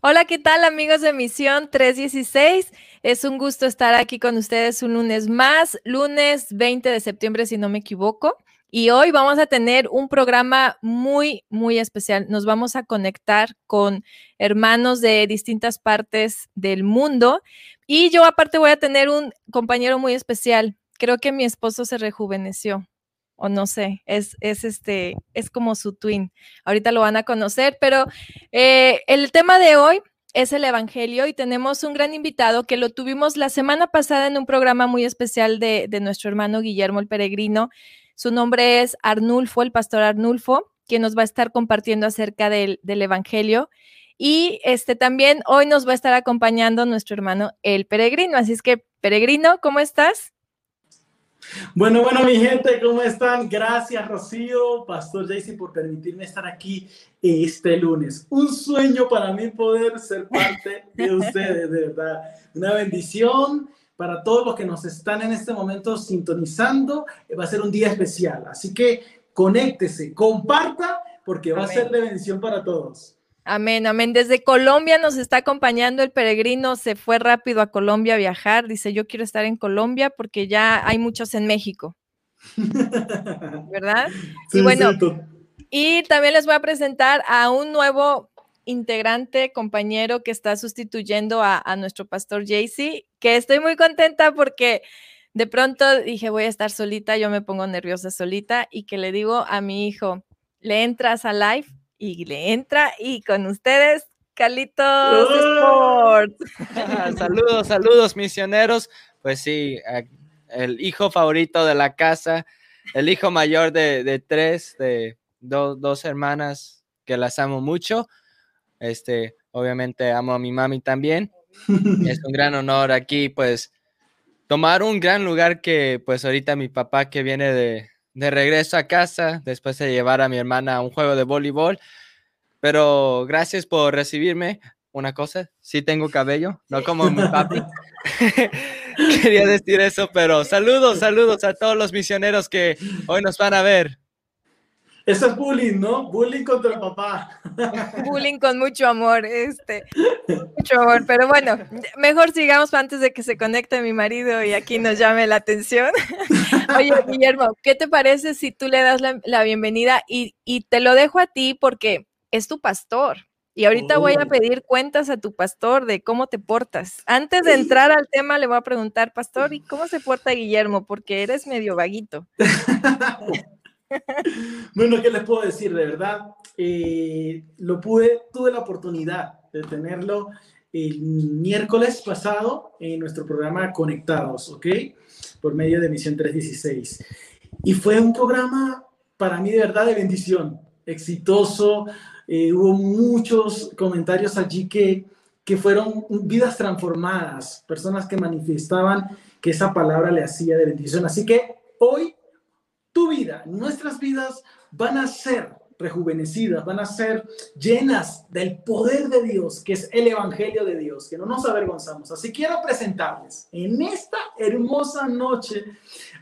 Hola, ¿qué tal amigos de Misión 316? Es un gusto estar aquí con ustedes un lunes más, lunes 20 de septiembre si no me equivoco. Y hoy vamos a tener un programa muy, muy especial. Nos vamos a conectar con hermanos de distintas partes del mundo. Y yo aparte voy a tener un compañero muy especial. Creo que mi esposo se rejuveneció o no sé, es, es, este, es como su twin. Ahorita lo van a conocer, pero eh, el tema de hoy es el Evangelio y tenemos un gran invitado que lo tuvimos la semana pasada en un programa muy especial de, nuestro hermano Guillermo el Peregrino. Su nombre es Arnulfo, el pastor Arnulfo, quien nos va a estar compartiendo acerca del, del Evangelio. Y este también hoy nos va a estar acompañando nuestro hermano el Peregrino. Así es que, Peregrino, ¿cómo estás? Bueno, bueno, mi gente, ¿cómo están? Gracias, Rocío, Pastor Jaycee, por permitirme estar aquí este lunes. Un sueño para mí poder ser parte de ustedes, de verdad. Una bendición para todos los que nos están en este momento sintonizando. Va a ser un día especial, así que conéctese, comparta, porque va a ser de bendición para todos. Amén, amén. Desde Colombia nos está acompañando el peregrino, se fue rápido a Colombia a viajar, dice, yo quiero estar en Colombia porque ya hay muchos en México. ¿Verdad? y bueno, y también les voy a presentar a un nuevo integrante, compañero que está sustituyendo a, a nuestro pastor Jaycee, que estoy muy contenta porque de pronto dije, voy a estar solita, yo me pongo nerviosa solita y que le digo a mi hijo, le entras a live y le entra y con ustedes, Calitos Sports. saludos, saludos, misioneros. Pues sí, el hijo favorito de la casa, el hijo mayor de, tres, de dos hermanas que las amo mucho. Este, obviamente amo a mi mami también. es un gran honor aquí, pues, tomar un gran lugar que, pues, ahorita mi papá que viene de, de regreso a casa después de llevar a mi hermana a un juego de voleibol. Pero gracias por recibirme. Una cosa, sí tengo cabello, no como mi papi. Quería decir eso, pero saludos, saludos a todos los misioneros que hoy nos van a ver. Eso es bullying, ¿no? Bullying contra el papá. bullying con mucho amor, este, mucho amor. Pero bueno, mejor sigamos antes de que se conecte mi marido y aquí nos llame la atención. Oye, Guillermo, ¿qué te parece si tú le das la, bienvenida y, y, te lo dejo a ti porque es tu pastor? Y ahorita voy a pedir cuentas a tu pastor de cómo te portas. Antes de entrar al tema, le voy a preguntar, pastor, ¿y cómo se porta Guillermo? Porque eres medio vaguito. bueno, ¿qué les puedo decir? De verdad, eh, lo pude, tuve la oportunidad de tenerlo el miércoles pasado en nuestro programa Conectados, ¿ok? Por medio de Misión 316. Y fue un programa para mí de verdad de bendición, exitoso. Eh, hubo muchos comentarios allí que, que fueron vidas transformadas, personas que manifestaban que esa palabra le hacía de bendición. Así que hoy vida, nuestras vidas van a ser rejuvenecidas, van a ser llenas del poder de Dios, que es el Evangelio de Dios, que no nos avergonzamos. Así quiero presentarles en esta hermosa noche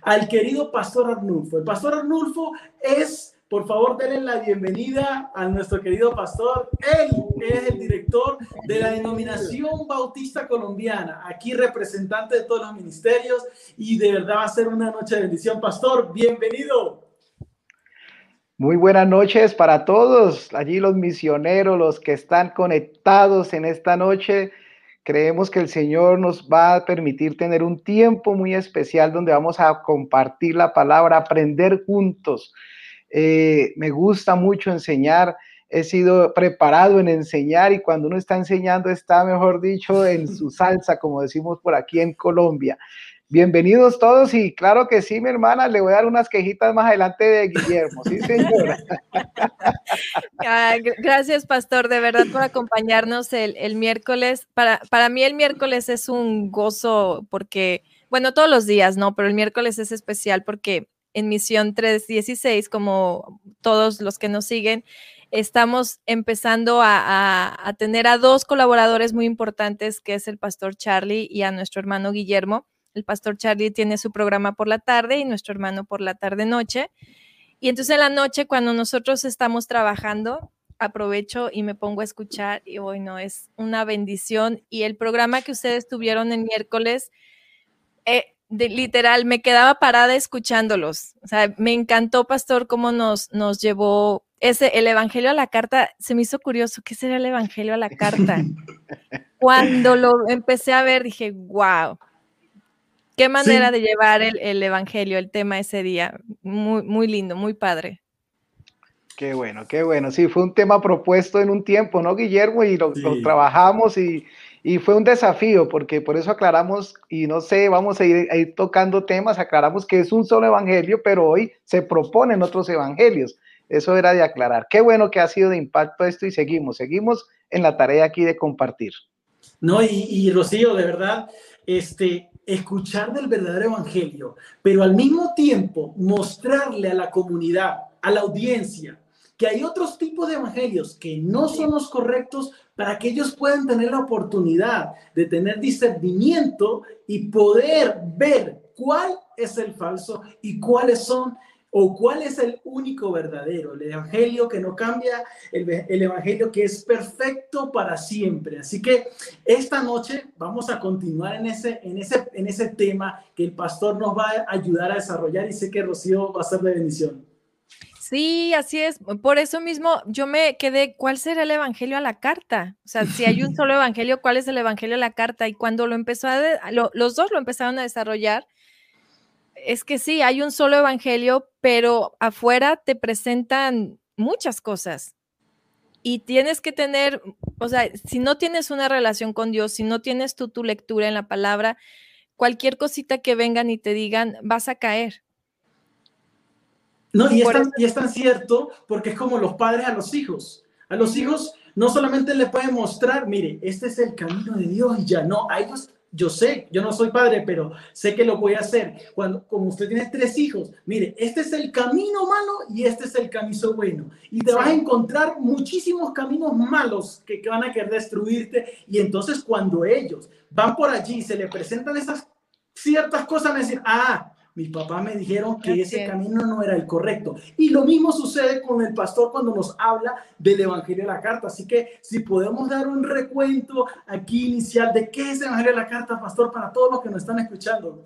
al querido Pastor Arnulfo. El Pastor Arnulfo es por favor, denle la bienvenida a nuestro querido pastor. Él es el director de la denominación bautista colombiana, aquí representante de todos los ministerios y de verdad va a ser una noche de bendición. Pastor, bienvenido. Muy buenas noches para todos, allí los misioneros, los que están conectados en esta noche. Creemos que el Señor nos va a permitir tener un tiempo muy especial donde vamos a compartir la palabra, aprender juntos eh, me gusta mucho enseñar, he sido preparado en enseñar y cuando uno está enseñando está, mejor dicho, en su salsa, como decimos por aquí en Colombia. Bienvenidos todos y claro que sí, mi hermana, le voy a dar unas quejitas más adelante de Guillermo, sí, señora. gracias, pastor, de verdad por acompañarnos el, el, miércoles. Para, para mí el miércoles es un gozo porque, bueno, todos los días, ¿no? Pero el miércoles es especial porque en Misión 316, como todos los que nos siguen, estamos empezando a, tener a dos colaboradores muy importantes, que es el pastor Charlie y a nuestro hermano Guillermo. El pastor Charlie tiene su programa por la tarde y nuestro hermano por la tarde-noche. Y entonces en la noche, cuando nosotros estamos trabajando, aprovecho y me pongo a escuchar y hoy no, es una bendición. Y el programa que ustedes tuvieron el miércoles, eh, literal, me quedaba parada escuchándolos. O sea, me encantó, Pastor, cómo nos, nos llevó ese, el Evangelio a la carta. Se me hizo curioso, ¿qué será el Evangelio a la carta? Cuando lo empecé a ver, dije, wow, qué manera de llevar el, el, Evangelio, el tema ese día. Muy, muy lindo, muy padre. Qué bueno, qué bueno. Sí, fue un tema propuesto en un tiempo, ¿no, Guillermo? Y lo, lo trabajamos y, y fue un desafío, porque por eso aclaramos, y no sé, vamos a ir, tocando temas, aclaramos que es un solo evangelio, pero hoy se proponen otros evangelios. Eso era de aclarar. Qué bueno que ha sido de impacto esto y seguimos, seguimos en la tarea aquí de compartir. No, y, y Rocío, de verdad, este, escuchar del verdadero evangelio, pero al mismo tiempo mostrarle a la comunidad, a la audiencia, que hay otros tipos de evangelios que no son los correctos para que ellos puedan tener la oportunidad de tener discernimiento y poder ver cuál es el falso y cuáles son o cuál es el único verdadero, el evangelio que no cambia, el, el, evangelio que es perfecto para siempre. Así que esta noche vamos a continuar en ese, en ese, en ese tema que el pastor nos va a ayudar a desarrollar y sé que Rocío va a ser de bendición. Sí, así es. Por eso mismo yo me quedé, ¿cuál será el evangelio a la carta? O sea, si hay un solo evangelio, ¿cuál es el evangelio a la carta? Y cuando lo empezó a, lo, los dos lo empezaron a desarrollar, es que sí, hay un solo evangelio, pero afuera te presentan muchas cosas. Y tienes que tener, o sea, si no tienes una relación con Dios, si no tienes tú tu lectura en la palabra, cualquier cosita que vengan y te digan, vas a caer no, y es, tan, y es, tan, cierto porque es como los padres a los hijos. A los hijos no solamente le pueden mostrar, mire, este es el camino de Dios y ya no, a ellos yo sé, yo no soy padre, pero sé que lo voy a hacer. Cuando, como usted tiene tres hijos, mire, este es el camino malo y este es el camino bueno. Y te vas a encontrar muchísimos caminos malos que, que van a querer destruirte. Y entonces cuando ellos van por allí y se le presentan esas ciertas cosas, van a decir, ah, mis papás me dijeron que ese camino no era el correcto. Y lo mismo sucede con el pastor cuando nos habla del Evangelio de la Carta. Así que si podemos dar un recuento aquí inicial de qué es el Evangelio de la Carta, pastor, para todos los que nos están escuchando.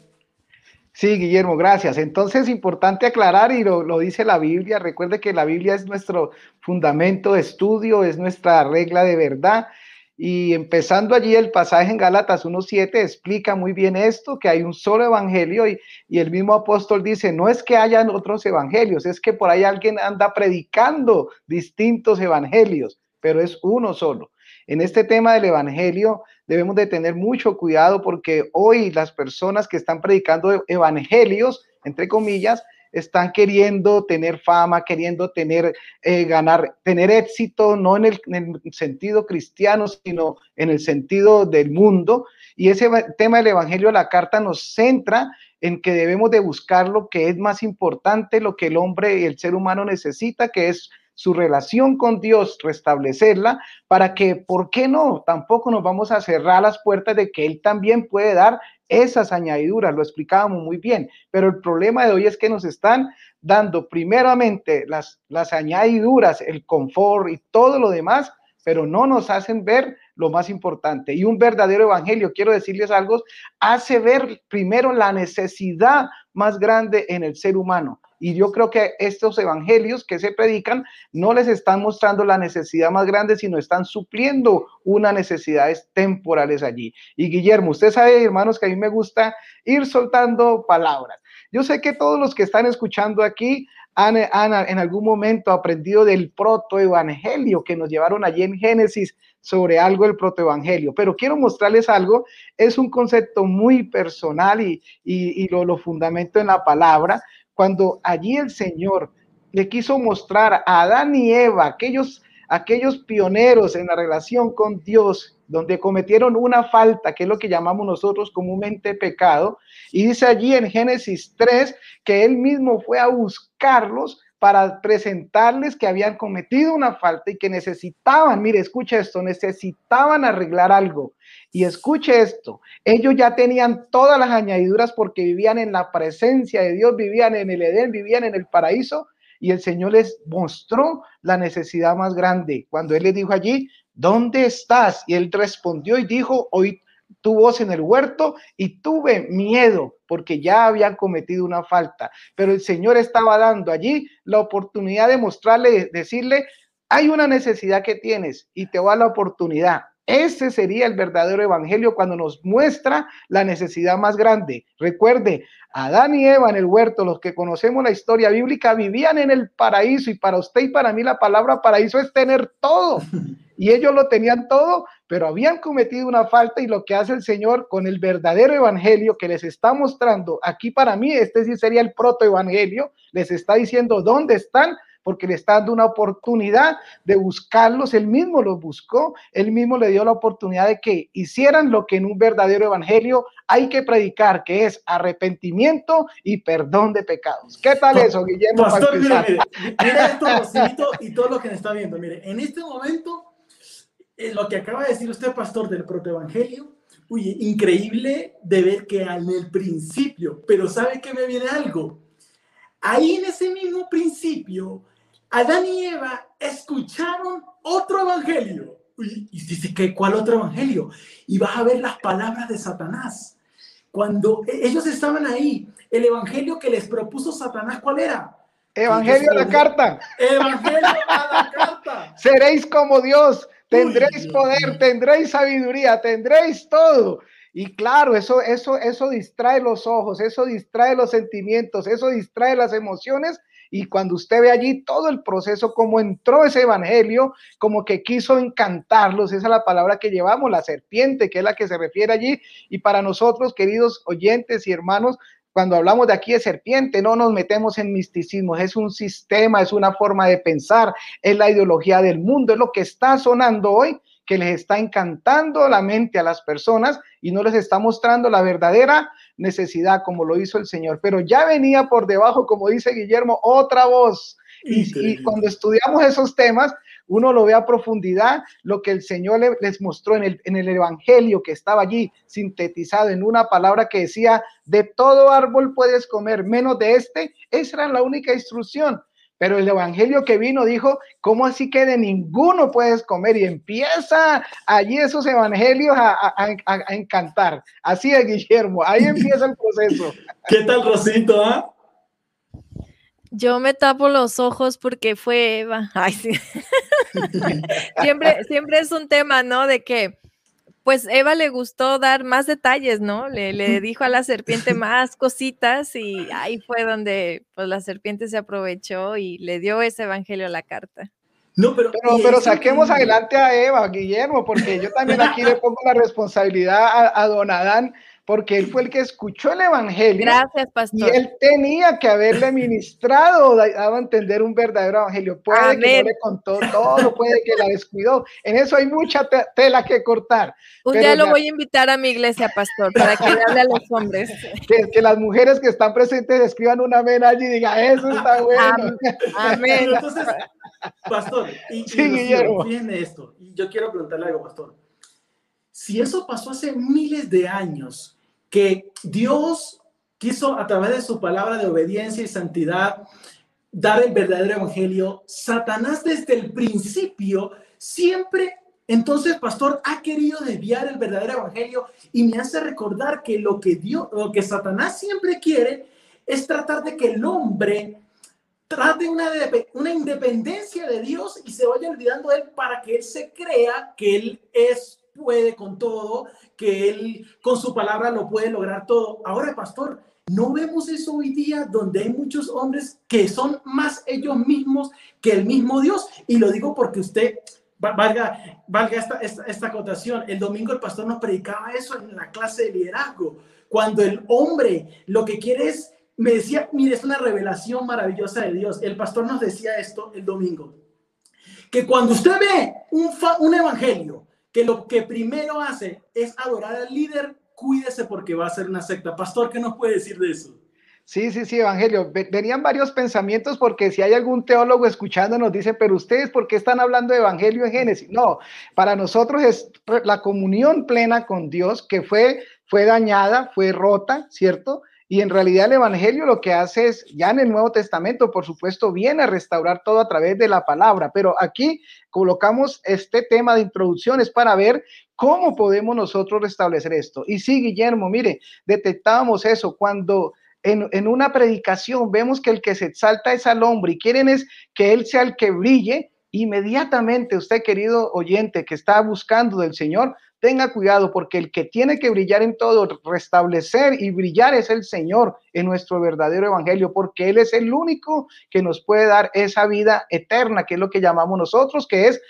Sí, Guillermo, gracias. Entonces, importante aclarar, y lo, lo, dice la Biblia, recuerde que la Biblia es nuestro fundamento de estudio, es nuestra regla de verdad. Y empezando allí el pasaje en Gálatas 1.7 explica muy bien esto, que hay un solo evangelio y, y, el mismo apóstol dice, no es que hayan otros evangelios, es que por ahí alguien anda predicando distintos evangelios, pero es uno solo. En este tema del evangelio debemos de tener mucho cuidado porque hoy las personas que están predicando evangelios, entre comillas, están queriendo tener fama, queriendo tener, eh, ganar, tener éxito, no en el, en el, sentido cristiano, sino en el sentido del mundo. Y ese tema del Evangelio de la Carta nos centra en que debemos de buscar lo que es más importante, lo que el hombre y el ser humano necesita, que es su relación con Dios, restablecerla, para que, ¿por qué no? Tampoco nos vamos a cerrar las puertas de que Él también puede dar esas añadiduras, lo explicábamos muy bien, pero el problema de hoy es que nos están dando primeramente las, las añadiduras, el confort y todo lo demás, pero no nos hacen ver lo más importante. Y un verdadero evangelio, quiero decirles algo, hace ver primero la necesidad más grande en el ser humano. Y yo creo que estos evangelios que se predican no les están mostrando la necesidad más grande, sino están supliendo unas necesidades temporales allí. Y Guillermo, usted sabe, hermanos, que a mí me gusta ir soltando palabras. Yo sé que todos los que están escuchando aquí han, han en algún momento aprendido del protoevangelio que nos llevaron allí en Génesis sobre algo del protoevangelio, pero quiero mostrarles algo, es un concepto muy personal y, y, y lo, lo fundamento en la palabra, cuando allí el Señor le quiso mostrar a Adán y Eva, aquellos, aquellos pioneros en la relación con Dios, donde cometieron una falta, que es lo que llamamos nosotros comúnmente pecado, y dice allí en Génesis 3 que él mismo fue a buscarlos para presentarles que habían cometido una falta y que necesitaban, mire, escucha esto, necesitaban arreglar algo. Y escuche esto, ellos ya tenían todas las añadiduras porque vivían en la presencia de Dios, vivían en el Edén, vivían en el paraíso y el Señor les mostró la necesidad más grande. Cuando Él les dijo allí, ¿dónde estás? Y Él respondió y dijo, hoy tu voz en el huerto y tuve miedo porque ya habían cometido una falta. Pero el Señor estaba dando allí la oportunidad de mostrarle, decirle, hay una necesidad que tienes y te va la oportunidad. Ese sería el verdadero evangelio cuando nos muestra la necesidad más grande. Recuerde, Adán y Eva en el huerto, los que conocemos la historia bíblica, vivían en el paraíso y para usted y para mí la palabra paraíso es tener todo. Y ellos lo tenían todo, pero habían cometido una falta y lo que hace el Señor con el verdadero evangelio que les está mostrando aquí para mí, este sí sería el protoevangelio, les está diciendo dónde están porque le está dando una oportunidad de buscarlos, él mismo los buscó, él mismo le dio la oportunidad de que hicieran lo que en un verdadero evangelio hay que predicar, que es arrepentimiento y perdón de pecados. ¿Qué tal eso, Guillermo? Pastor, mire, mire, esto, y todo lo que me está viendo. Mire, en este momento, lo que acaba de decir usted, pastor, del protoevangelio, Uy, increíble de ver que en el principio, pero ¿sabe que me viene algo? Ahí en ese mismo principio Adán y Eva escucharon otro evangelio. Y dice que ¿cuál otro evangelio? Y vas a ver las palabras de Satanás. Cuando e, ellos estaban ahí, el evangelio que les propuso Satanás, ¿cuál era? Evangelio a la carta. Evangelio a la carta. Seréis como Dios, tendréis poder, tendréis sabiduría, tendréis todo. Y claro, eso, eso, eso distrae los ojos, eso distrae los sentimientos, eso distrae las emociones y cuando usted ve allí todo el proceso, como entró ese evangelio, como que quiso encantarlos, esa es la palabra que llevamos, la serpiente, que es la que se refiere allí. Y para nosotros, queridos oyentes y hermanos, cuando hablamos de aquí de serpiente, no nos metemos en misticismo, es un sistema, es una forma de pensar, es la ideología del mundo, es lo que está sonando hoy, que les está encantando la mente a las personas y no les está mostrando la verdadera necesidad como lo hizo el Señor. Pero ya venía por debajo, como dice Guillermo, otra voz. Y, cuando estudiamos esos temas, uno lo ve a profundidad, lo que el Señor les mostró en el, en el Evangelio que estaba allí sintetizado en una palabra que decía, de todo árbol puedes comer, menos de este. Esa era la única instrucción. Pero el evangelio que vino dijo, ¿cómo así que de ninguno puedes comer? Y empieza allí esos evangelios a, encantar. Así es, Guillermo, ahí empieza el proceso. ¿Qué tal, Rosito? Ah? Yo me tapo los ojos porque fue Eva. Ay, sí. siempre, siempre es un tema, ¿no? De que pues Eva le gustó dar más detalles, ¿no? Le, le, dijo a la serpiente más cositas y ahí fue donde pues la serpiente se aprovechó y le dio ese evangelio a la carta. No, pero, pero, pero saquemos adelante a Eva, Guillermo, porque yo también aquí le pongo la responsabilidad a, a don Adán porque él fue el que escuchó el evangelio. Gracias, pastor. Y él tenía que haberle ministrado, dado a entender un verdadero evangelio. Puede que no le contó todo, puede que la descuidó. En eso hay mucha tela que cortar. Un día lo voy a invitar a mi iglesia, pastor, para que le hable a los hombres. Que, las mujeres que están presentes escriban una amén allí y digan, eso está bueno. Amén. entonces, pastor, y, y esto. Y yo quiero preguntarle algo, pastor. Si eso pasó hace miles de años, que Dios quiso a través de su palabra de obediencia y santidad dar el verdadero evangelio. Satanás desde el principio siempre, entonces, pastor, ha querido desviar el verdadero evangelio y me hace recordar que lo que Dios, lo que Satanás siempre quiere es tratar de que el hombre trate una, una independencia de Dios y se vaya olvidando de él para que él se crea que él es puede con todo, que Él con su palabra lo puede lograr todo. Ahora, pastor, no vemos eso hoy día donde hay muchos hombres que son más ellos mismos que el mismo Dios. Y lo digo porque usted, valga, valga esta, esta, esta acotación, el domingo el pastor nos predicaba eso en la clase de liderazgo. Cuando el hombre lo que quiere es, me decía, mire, es una revelación maravillosa de Dios. El pastor nos decía esto el domingo, que cuando usted ve un, un evangelio que lo que primero hace es adorar al líder, cuídese porque va a ser una secta. Pastor, ¿qué nos puede decir de eso? Sí, sí, sí, Evangelio. Venían varios pensamientos porque si hay algún teólogo escuchando nos dice, pero ustedes, ¿por qué están hablando de Evangelio en Génesis? No, para nosotros es la comunión plena con Dios que fue, fue dañada, fue rota, ¿cierto? Y en realidad el Evangelio lo que hace es, ya en el Nuevo Testamento, por supuesto, viene a restaurar todo a través de la palabra, pero aquí colocamos este tema de introducciones para ver cómo podemos nosotros restablecer esto. Y sí, Guillermo, mire, detectábamos eso cuando en, en, una predicación vemos que el que se exalta es al hombre y quieren es que él sea el que brille, inmediatamente usted, querido oyente, que está buscando del Señor, tenga cuidado porque el que tiene que brillar en todo, restablecer y brillar es el Señor en nuestro verdadero evangelio, porque Él es el único que nos puede dar esa vida eterna, que es lo que llamamos nosotros, que es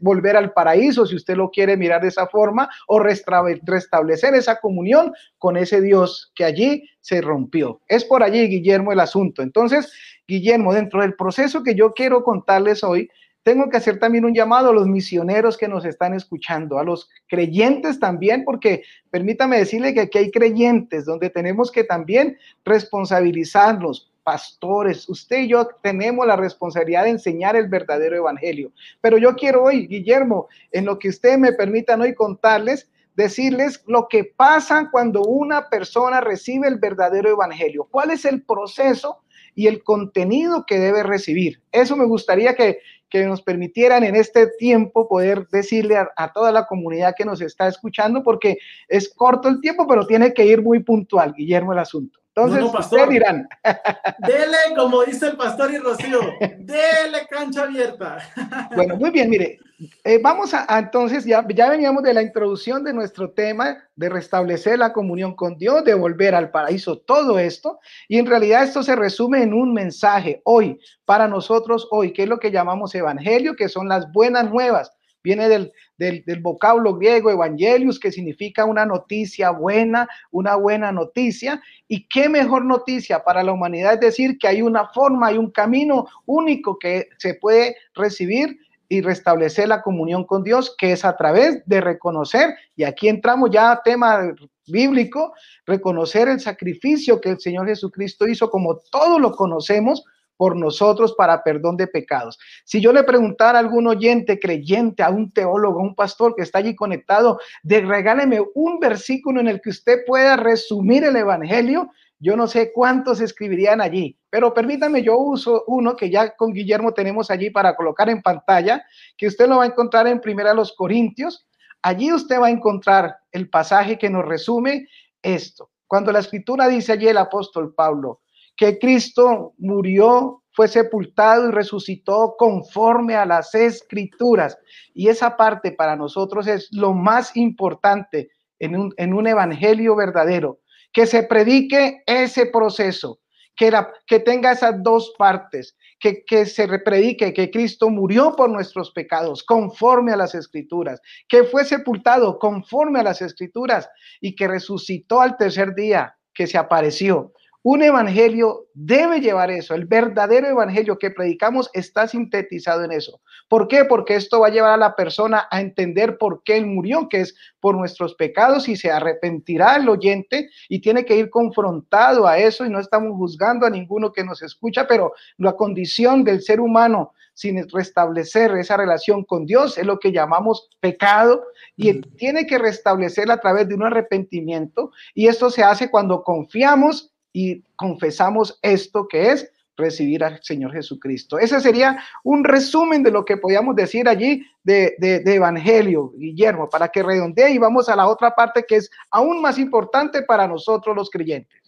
volver al paraíso, si usted lo quiere mirar de esa forma, o restablecer esa comunión con ese Dios que allí se rompió. Es por allí, Guillermo, el asunto. Entonces, Guillermo, dentro del proceso que yo quiero contarles hoy, tengo que hacer también un llamado a los misioneros que nos están escuchando, a los creyentes también, porque permítame decirle que aquí hay creyentes donde tenemos que también responsabilizarlos. Pastores, usted y yo tenemos la responsabilidad de enseñar el verdadero evangelio. Pero yo quiero hoy, Guillermo, en lo que usted me permitan hoy contarles, decirles lo que pasa cuando una persona recibe el verdadero evangelio. ¿Cuál es el proceso y el contenido que debe recibir? Eso me gustaría que, que nos permitieran en este tiempo poder decirle a, toda la comunidad que nos está escuchando, porque es corto el tiempo, pero tiene que ir muy puntual, Guillermo, el asunto. Entonces, no, pastor, dirán. Dele, como dice el pastor y Rocío, dele cancha abierta. Bueno, muy bien, mire, eh, vamos a, entonces, ya, ya veníamos de la introducción de nuestro tema de restablecer la comunión con Dios, de volver al paraíso, todo esto, y en realidad esto se resume en un mensaje hoy, para nosotros hoy, que es lo que llamamos evangelio, que son las buenas nuevas viene del, del, vocablo griego evangelius, que significa una noticia buena, una buena noticia. Y qué mejor noticia para la humanidad es decir que hay una forma, hay un camino único que se puede recibir y restablecer la comunión con Dios, que es a través de reconocer, y aquí entramos ya a tema bíblico, reconocer el sacrificio que el Señor Jesucristo hizo, como todos lo conocemos, por nosotros para perdón de pecados. Si yo le preguntara a algún oyente creyente, a un teólogo, a un pastor que está allí conectado, de regáleme un versículo en el que usted pueda resumir el evangelio, yo no sé cuántos escribirían allí, pero permítame, yo uso uno que ya con Guillermo tenemos allí para colocar en pantalla, que usted lo va a encontrar en Primera los Corintios. Allí usted va a encontrar el pasaje que nos resume esto. Cuando la escritura dice allí el apóstol Pablo, que Cristo murió, fue sepultado y resucitó conforme a las escrituras. Y esa parte para nosotros es lo más importante en un, en un evangelio verdadero, que se predique ese proceso, que, la, que tenga esas dos partes, que, que, se predique que Cristo murió por nuestros pecados conforme a las escrituras, que fue sepultado conforme a las escrituras y que resucitó al tercer día, que se apareció. Un evangelio debe llevar eso. El verdadero evangelio que predicamos está sintetizado en eso. ¿Por qué? Porque esto va a llevar a la persona a entender por qué él murió, que es por nuestros pecados y se arrepentirá el oyente y tiene que ir confrontado a eso y no estamos juzgando a ninguno que nos escucha, pero la condición del ser humano sin restablecer esa relación con Dios es lo que llamamos pecado y tiene que restablecerla a través de un arrepentimiento y esto se hace cuando confiamos y confesamos esto que es recibir al Señor Jesucristo. Ese sería un resumen de lo que podíamos decir allí de, de, Evangelio, Guillermo, para que redondee y vamos a la otra parte que es aún más importante para nosotros los creyentes.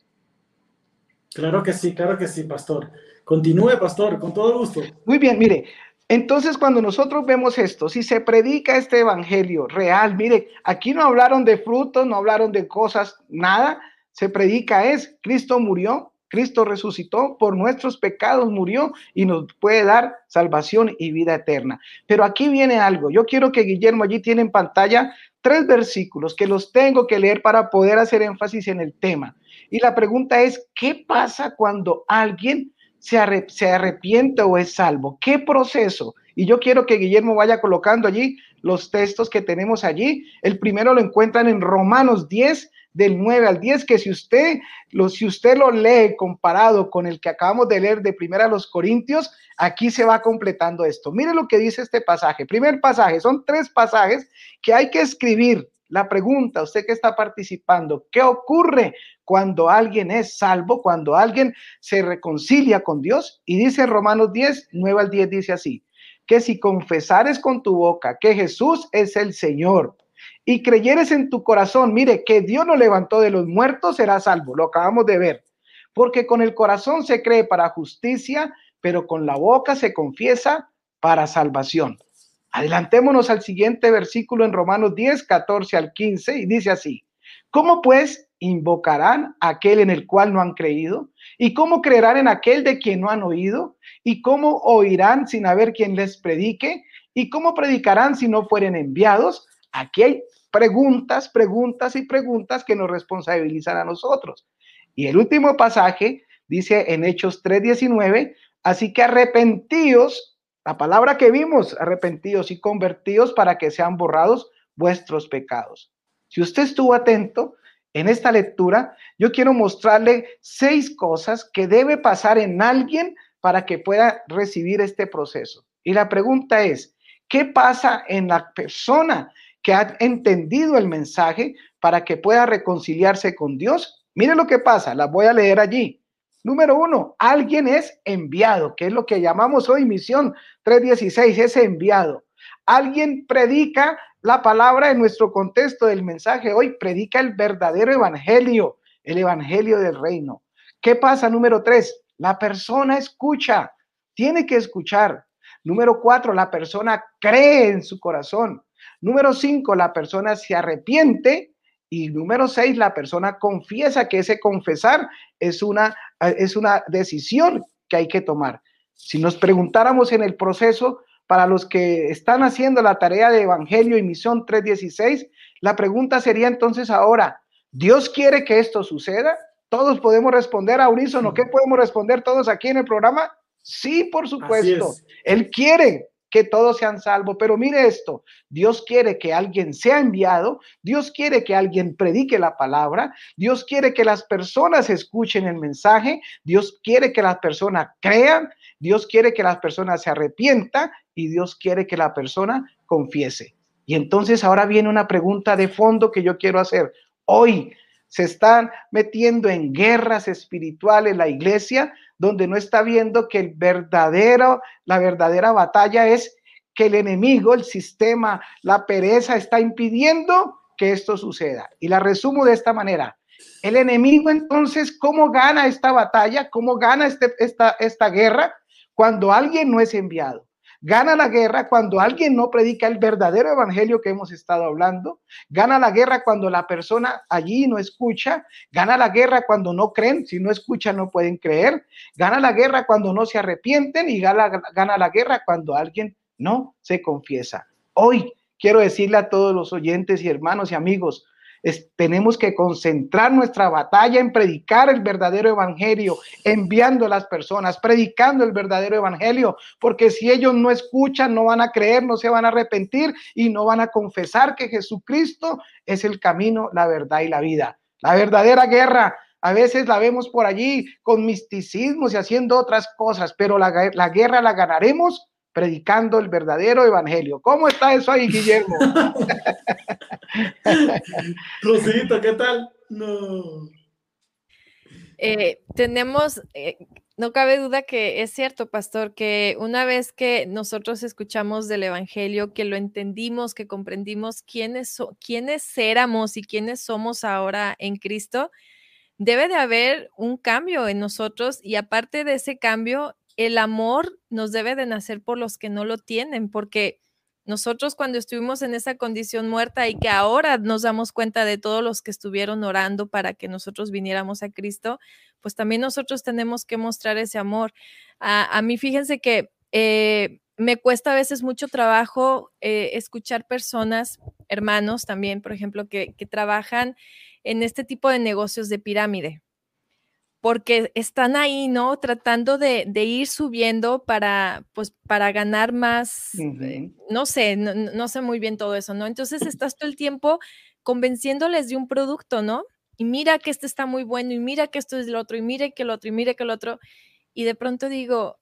Claro que sí, claro que sí, pastor. Continúe, pastor, con todo gusto. Muy bien, mire, entonces, cuando nosotros vemos esto, si se predica este evangelio real, mire, aquí no hablaron de frutos, no hablaron de cosas, nada, se predica es, Cristo murió, Cristo resucitó, por nuestros pecados murió y nos puede dar salvación y vida eterna. Pero aquí viene algo. Yo quiero que Guillermo allí tiene en pantalla tres versículos que los tengo que leer para poder hacer énfasis en el tema. Y la pregunta es, ¿qué pasa cuando alguien se, arrepiente o es salvo? ¿Qué proceso? Y yo quiero que Guillermo vaya colocando allí los textos que tenemos allí. El primero lo encuentran en Romanos 10, del 9 al 10, que si usted lo, si usted lo lee comparado con el que acabamos de leer de primera a los Corintios, aquí se va completando esto. Mire lo que dice este pasaje. Primer pasaje, son tres pasajes que hay que escribir La pregunta, usted que está participando, ¿qué ocurre cuando alguien es salvo, cuando alguien se reconcilia con Dios? Y dice Romanos 10, 9 al 10, dice así, que si confesares con tu boca que Jesús es el Señor y creyeres en tu corazón, mire, que Dios lo levantó de los muertos, será salvo. Lo acabamos de ver. Porque con el corazón se cree para justicia, pero con la boca se confiesa para salvación. Adelantémonos al siguiente versículo en Romanos 10, 14 al 15 y dice así, ¿cómo pues invocarán aquel en el cual no han creído? ¿Y cómo creerán en aquel de quien no han oído? ¿Y cómo oirán sin haber quien les predique? ¿Y cómo predicarán si no fueren enviados? Aquí hay preguntas, preguntas y preguntas que nos responsabilizan a nosotros. Y el último pasaje dice en Hechos 3:19, así que arrepentíos la palabra que vimos, arrepentidos y convertidos para que sean borrados vuestros pecados. Si usted estuvo atento en esta lectura, yo quiero mostrarle seis cosas que debe pasar en alguien para que pueda recibir este proceso. Y la pregunta es, ¿qué pasa en la persona que ha entendido el mensaje para que pueda reconciliarse con Dios? Mire lo que pasa, la voy a leer allí. Número uno, alguien es enviado, que es lo que llamamos hoy misión 316, es enviado. Alguien predica la palabra en nuestro contexto del mensaje hoy, predica el verdadero evangelio, el evangelio del reino. ¿Qué pasa? Número tres, la persona escucha, tiene que escuchar. Número cuatro, la persona cree en su corazón. Número cinco, la persona se arrepiente y número seis, la persona confiesa que ese confesar es una, es una decisión que hay que tomar. Si nos preguntáramos en el proceso, para los que están haciendo la tarea de Evangelio y Misión 316, la pregunta sería entonces ahora, ¿Dios quiere que esto suceda? Todos podemos responder a unísono. ¿Qué podemos responder todos aquí en el programa? Sí, por supuesto. Él quiere que todos sean salvos. Pero mire esto, Dios quiere que alguien sea enviado, Dios quiere que alguien predique la palabra, Dios quiere que las personas escuchen el mensaje, Dios quiere que las personas crean, Dios quiere que las personas se arrepientan y Dios quiere que la persona confiese. Y entonces ahora viene una pregunta de fondo que yo quiero hacer. Hoy se están metiendo en guerras espirituales la iglesia donde no está viendo que el verdadero, la verdadera batalla es que el enemigo, el sistema, la pereza está impidiendo que esto suceda. Y la resumo de esta manera. El enemigo entonces, ¿cómo gana esta batalla? ¿Cómo gana este, esta, esta guerra? Cuando alguien no es enviado. Gana la guerra cuando alguien no predica el verdadero evangelio que hemos estado hablando. Gana la guerra cuando la persona allí no escucha. Gana la guerra cuando no creen. Si no escuchan, no pueden creer. Gana la guerra cuando no se arrepienten y gana, gana la guerra cuando alguien no se confiesa. Hoy quiero decirle a todos los oyentes y hermanos y amigos, tenemos que concentrar nuestra batalla en predicar el verdadero evangelio, enviando a las personas, predicando el verdadero evangelio, porque si ellos no escuchan, no van a creer, no se van a arrepentir y no van a confesar que Jesucristo es el camino, la verdad y la vida. La verdadera guerra a veces la vemos por allí con misticismos y haciendo otras cosas, pero la, la guerra la ganaremos predicando el verdadero evangelio. ¿Cómo está eso ahí, Guillermo? Rosito, ¿qué tal? No. Eh, tenemos, eh, no cabe duda que es cierto, pastor, que una vez que nosotros escuchamos del Evangelio, que lo entendimos, que comprendimos quiénes, quiénes éramos y quiénes somos ahora en Cristo, debe de haber un cambio en nosotros y aparte de ese cambio, el amor nos debe de nacer por los que no lo tienen, porque nosotros cuando estuvimos en esa condición muerta y que ahora nos damos cuenta de todos los que estuvieron orando para que nosotros viniéramos a Cristo, pues también nosotros tenemos que mostrar ese amor. A, mí fíjense que eh, me cuesta a veces mucho trabajo eh, escuchar personas, hermanos también, por ejemplo, que, que trabajan en este tipo de negocios de pirámide porque están ahí, ¿no? Tratando de, ir subiendo para, pues, para ganar más, eh, no sé, no, sé muy bien todo eso, ¿no? Entonces estás todo el tiempo convenciéndoles de un producto, ¿no? Y mira que este está muy bueno, y mira que esto es el otro, y mire que el otro, y mire que el otro. Y de pronto digo,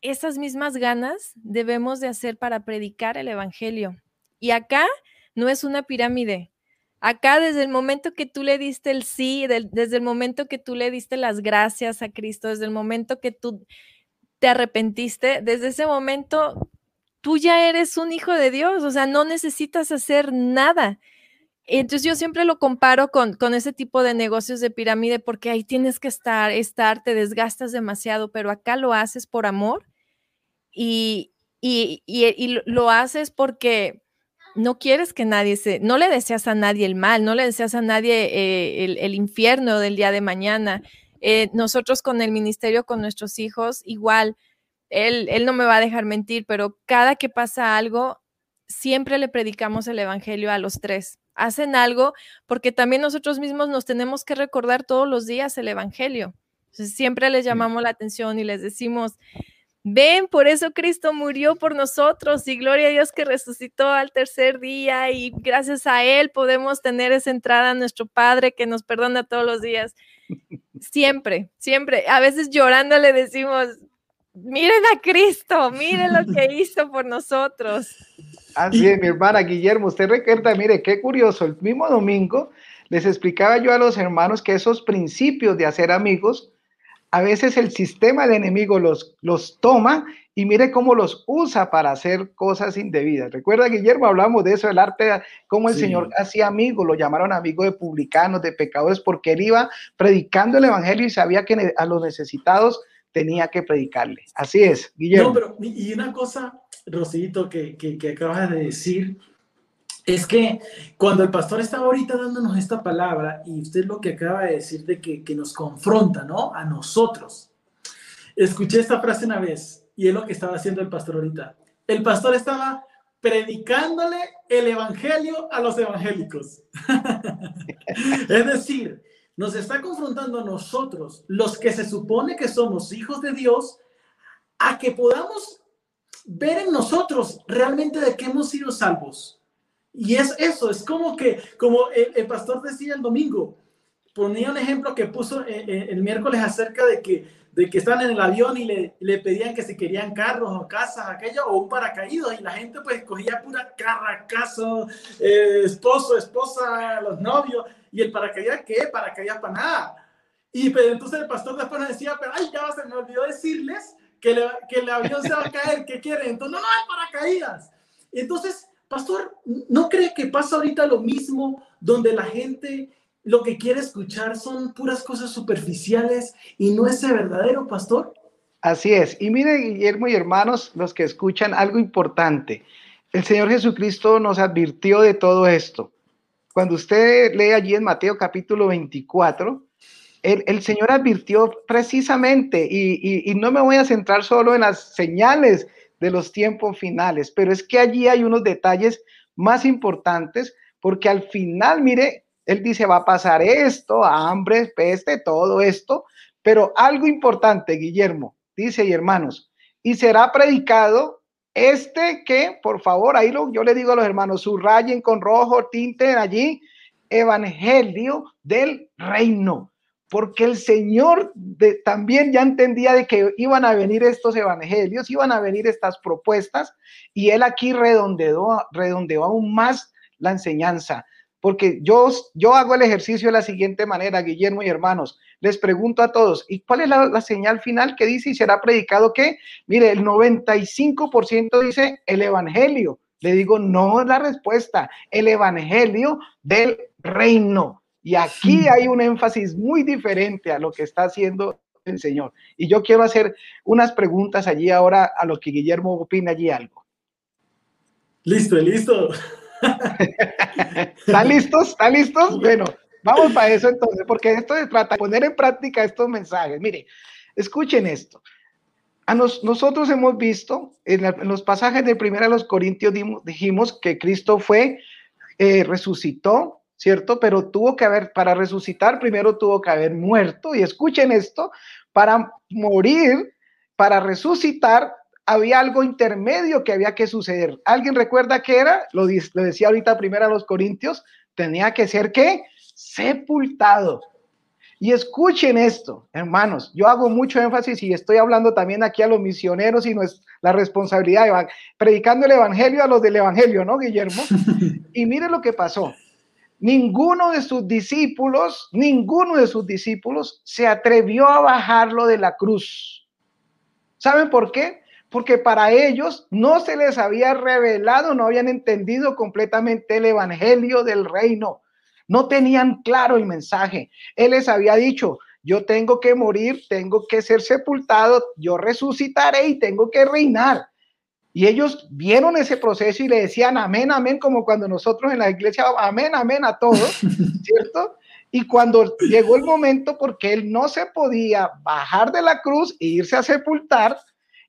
esas mismas ganas debemos de hacer para predicar el Evangelio. Y acá no es una pirámide, Acá desde el momento que tú le diste el sí, desde el momento que tú le diste las gracias a Cristo, desde el momento que tú te arrepentiste, desde ese momento tú ya eres un hijo de Dios, o sea, no necesitas hacer nada. Entonces yo siempre lo comparo con, con ese tipo de negocios de pirámide porque ahí tienes que estar, estar, te desgastas demasiado, pero acá lo haces por amor y, y, y, lo haces porque no quieres que nadie se, no le deseas a nadie el mal, no le deseas a nadie eh, el, el, infierno del día de mañana. Eh, nosotros con el ministerio, con nuestros hijos, igual, él, él no me va a dejar mentir, pero cada que pasa algo, siempre le predicamos el Evangelio a los tres hacen algo, porque también nosotros mismos nos tenemos que recordar todos los días el Evangelio. siempre les llamamos la atención y les decimos, ven, por eso Cristo murió por nosotros y gloria a Dios que resucitó al tercer día y gracias a Él podemos tener esa entrada a nuestro Padre que nos perdona todos los días. Siempre, siempre, a veces llorando le decimos, miren a Cristo, miren lo que hizo por nosotros. Así es, mi hermana Guillermo, usted recuerda, mire, qué curioso, el mismo domingo les explicaba yo a los hermanos que esos principios de hacer amigos, a veces el sistema del enemigo los, los toma y mire cómo los usa para hacer cosas indebidas. Recuerda, Guillermo, hablamos de eso, el arte, cómo el Señor hacía amigos, lo llamaron amigo de publicanos, de pecadores, porque él iba predicando el Evangelio y sabía que a los necesitados tenía que predicarle. Así es, Guillermo. No, pero y una cosa Rosito, que, que, acabas de decir, es que cuando el pastor estaba ahorita dándonos esta palabra y usted lo que acaba de decir de que, que, nos confronta, ¿no? A nosotros. Escuché esta frase una vez y es lo que estaba haciendo el pastor ahorita. El pastor estaba predicándole el evangelio a los evangélicos. es decir, nos está confrontando a nosotros, los que se supone que somos hijos de Dios, a que podamos ver en nosotros realmente de qué hemos sido salvos. Y es eso, es como que, como el, pastor decía el domingo, ponía un ejemplo que puso eh, eh, el, miércoles acerca de que, de que están en el avión y le, pedían que si querían carros o casas, aquello, o un paracaídas, y la gente pues cogía pura carracazo, eh, esposo, esposa, los novios, y el paracaídas, ¿qué? Paracaídas para nada. Y pues, entonces el pastor después nos decía, pero ay, ya se me olvidó decirles que, le, que el avión se va a caer, ¿qué quiere? Entonces, no, no hay paracaídas. Entonces, pastor, ¿no cree que pasa ahorita lo mismo donde la gente lo que quiere escuchar son puras cosas superficiales y no ese verdadero, pastor? Así es. Y mire, Guillermo y hermanos, los que escuchan, algo importante. El Señor Jesucristo nos advirtió de todo esto. Cuando usted lee allí en Mateo capítulo 24, el, Señor advirtió precisamente, y, no me voy a centrar solo en las señales de los tiempos finales, pero es que allí hay unos detalles más importantes, porque al final, mire, Él dice, va a pasar esto, hambre, peste, todo esto, pero algo importante, Guillermo, dice, y hermanos, y será predicado este que, por favor, ahí lo, yo le digo a los hermanos, subrayen con rojo, tinten allí, evangelio del reino porque el Señor también ya entendía de que iban a venir estos evangelios, iban a venir estas propuestas, y él aquí redondeó, redondeó aún más la enseñanza. Porque yo, yo hago el ejercicio de la siguiente manera, Guillermo y hermanos, les pregunto a todos, ¿y cuál es la, la señal final que dice y será predicado qué? Mire, el 95% dice el evangelio. Le digo, no es la respuesta, el evangelio del reino y aquí hay un énfasis muy diferente a lo que está haciendo el Señor. Y yo quiero hacer unas preguntas allí ahora a lo que Guillermo opina allí algo. Listo, listo. ¿Están listos? ¿Están listos? Bueno, vamos para eso entonces, porque esto se trata de poner en práctica estos mensajes. Mire, escuchen esto. A nosotros hemos visto en, los pasajes de primera de los Corintios dijimos que Cristo fue, eh, resucitó, ¿cierto? Pero tuvo que haber, para resucitar, primero tuvo que haber muerto. Y escuchen esto, para morir, para resucitar, había algo intermedio que había que suceder. ¿Alguien recuerda qué era? Lo, lo decía ahorita primero a los Corintios, tenía que ser qué? Sepultado. Y escuchen esto, hermanos, yo hago mucho énfasis y estoy hablando también aquí a los misioneros y no es la responsabilidad, predicando el evangelio a los del evangelio, ¿no, Guillermo? Y mire lo que pasó ninguno de sus discípulos, ninguno de sus discípulos se atrevió a bajarlo de la cruz. ¿Saben por qué? Porque para ellos no se les había revelado, no habían entendido completamente el evangelio del reino. No tenían claro el mensaje. Él les había dicho, yo tengo que morir, tengo que ser sepultado, yo resucitaré y tengo que reinar. Y ellos vieron ese proceso y le decían amén, amén, como cuando nosotros en la iglesia, amén, amén a todos, ¿cierto? Y cuando llegó el momento, porque él no se podía bajar de la cruz e irse a sepultar,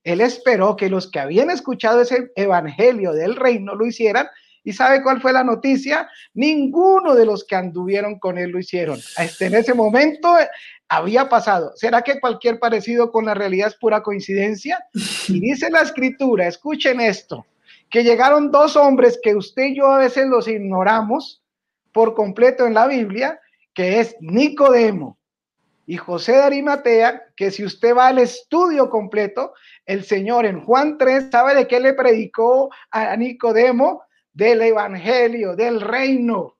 él esperó que los que habían escuchado ese evangelio del reino lo hicieran. ¿Y sabe cuál fue la noticia? Ninguno de los que anduvieron con él lo hicieron. Este, en ese momento había pasado. ¿Será que cualquier parecido con la realidad es pura coincidencia? Y dice la escritura, escuchen esto, que llegaron dos hombres que usted y yo a veces los ignoramos por completo en la Biblia, que es Nicodemo y José de Arimatea, que si usted va al estudio completo, el Señor en Juan 3 sabe de qué le predicó a Nicodemo del Evangelio, del reino.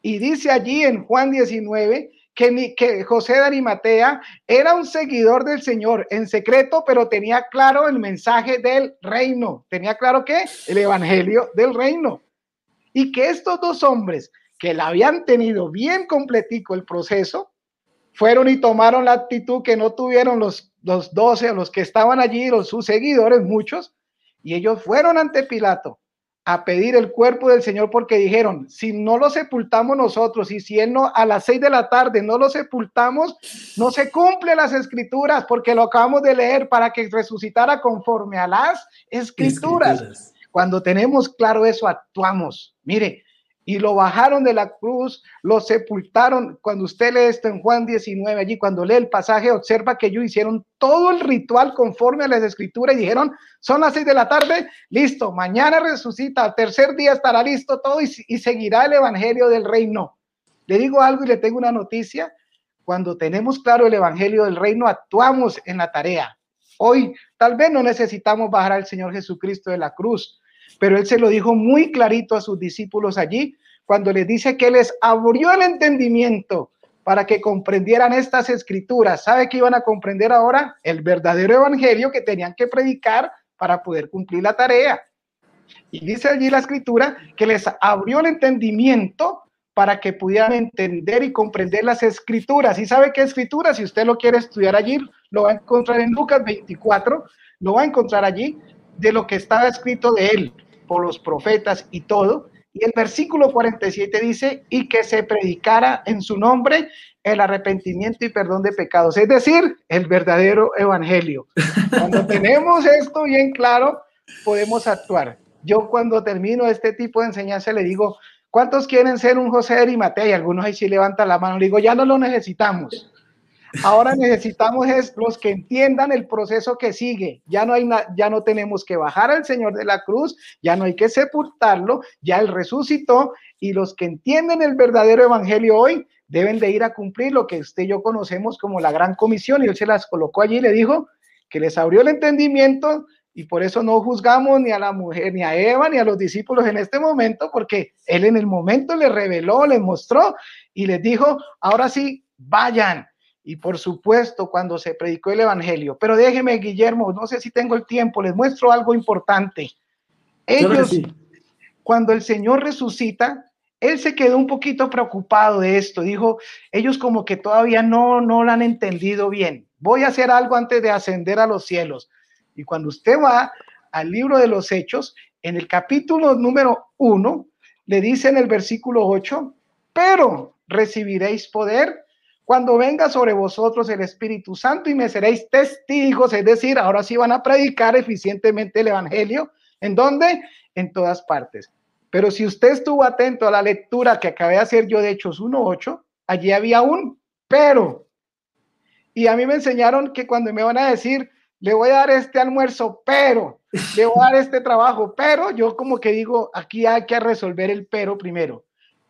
Y dice allí en Juan 19 que, que José de Arimatea era un seguidor del Señor en secreto, pero tenía claro el mensaje del reino. Tenía claro que el evangelio del reino. Y que estos dos hombres que la habían tenido bien completico el proceso, fueron y tomaron la actitud que no tuvieron los, los 12 los que estaban allí, los sus seguidores, muchos, y ellos fueron ante Pilato a pedir el cuerpo del Señor porque dijeron, si no lo sepultamos nosotros y si él no a las seis de la tarde no lo sepultamos, no se cumple las escrituras porque lo acabamos de leer para que resucitara conforme a las escrituras. escrituras. Cuando tenemos claro eso, actuamos. Mire, y lo bajaron de la cruz, lo sepultaron. Cuando usted lee esto en Juan 19, allí cuando lee el pasaje, observa que ellos hicieron todo el ritual conforme a las escrituras y dijeron, son las seis de la tarde, listo, mañana resucita, al tercer día estará listo todo y, y seguirá el evangelio del reino. Le digo algo y le tengo una noticia. Cuando tenemos claro el evangelio del reino, actuamos en la tarea. Hoy tal vez no necesitamos bajar al Señor Jesucristo de la cruz, pero él se lo dijo muy clarito a sus discípulos allí, cuando les dice que les abrió el entendimiento para que comprendieran estas escrituras. ¿Sabe qué iban a comprender ahora? El verdadero evangelio que tenían que predicar para poder cumplir la tarea. Y dice allí la escritura que les abrió el entendimiento para que pudieran entender y comprender las escrituras. ¿Y sabe qué escrituras? Si usted lo quiere estudiar allí, lo va a encontrar en Lucas 24, lo va a encontrar allí de lo que estaba escrito de él por los profetas y todo. Y el versículo 47 dice, y que se predicara en su nombre el arrepentimiento y perdón de pecados, es decir, el verdadero evangelio. Cuando tenemos esto bien claro, podemos actuar. Yo cuando termino este tipo de enseñanza le digo, ¿cuántos quieren ser un José de Arimatea? Y algunos ahí sí levantan la mano. Le digo, ya no lo necesitamos. Ahora necesitamos es los que entiendan el proceso que sigue. Ya no hay ya no tenemos que bajar al Señor de la cruz, ya no hay que sepultarlo, ya él resucitó y los que entienden el verdadero evangelio hoy deben de ir a cumplir lo que usted y yo conocemos como la gran comisión y él se las colocó allí y le dijo que les abrió el entendimiento y por eso no juzgamos ni a la mujer, ni a Eva, ni a los discípulos en este momento, porque él en el momento les reveló, les mostró y les dijo, ahora sí, vayan y por supuesto cuando se predicó el Evangelio. Pero déjeme, Guillermo, no sé si tengo el tiempo, les muestro algo importante. Ellos, cuando el Señor resucita, él se quedó un poquito preocupado de esto. Dijo, ellos como que todavía no, no lo han entendido bien. Voy a hacer algo antes de ascender a los cielos. Y cuando usted va al libro de los Hechos, en el capítulo número uno, le dice en el versículo 8, pero recibiréis poder cuando venga sobre vosotros el Espíritu Santo y me seréis testigos, es decir, ahora sí van a predicar eficientemente el Evangelio. ¿En dónde? En todas partes. Pero si usted estuvo atento a la lectura que acabé de hacer yo de Hechos 1.8, allí había un pero. Y a mí me enseñaron que cuando me van a decir, le voy a dar este almuerzo, pero, le voy a dar este trabajo, pero, yo como que digo, aquí hay que resolver el pero primero.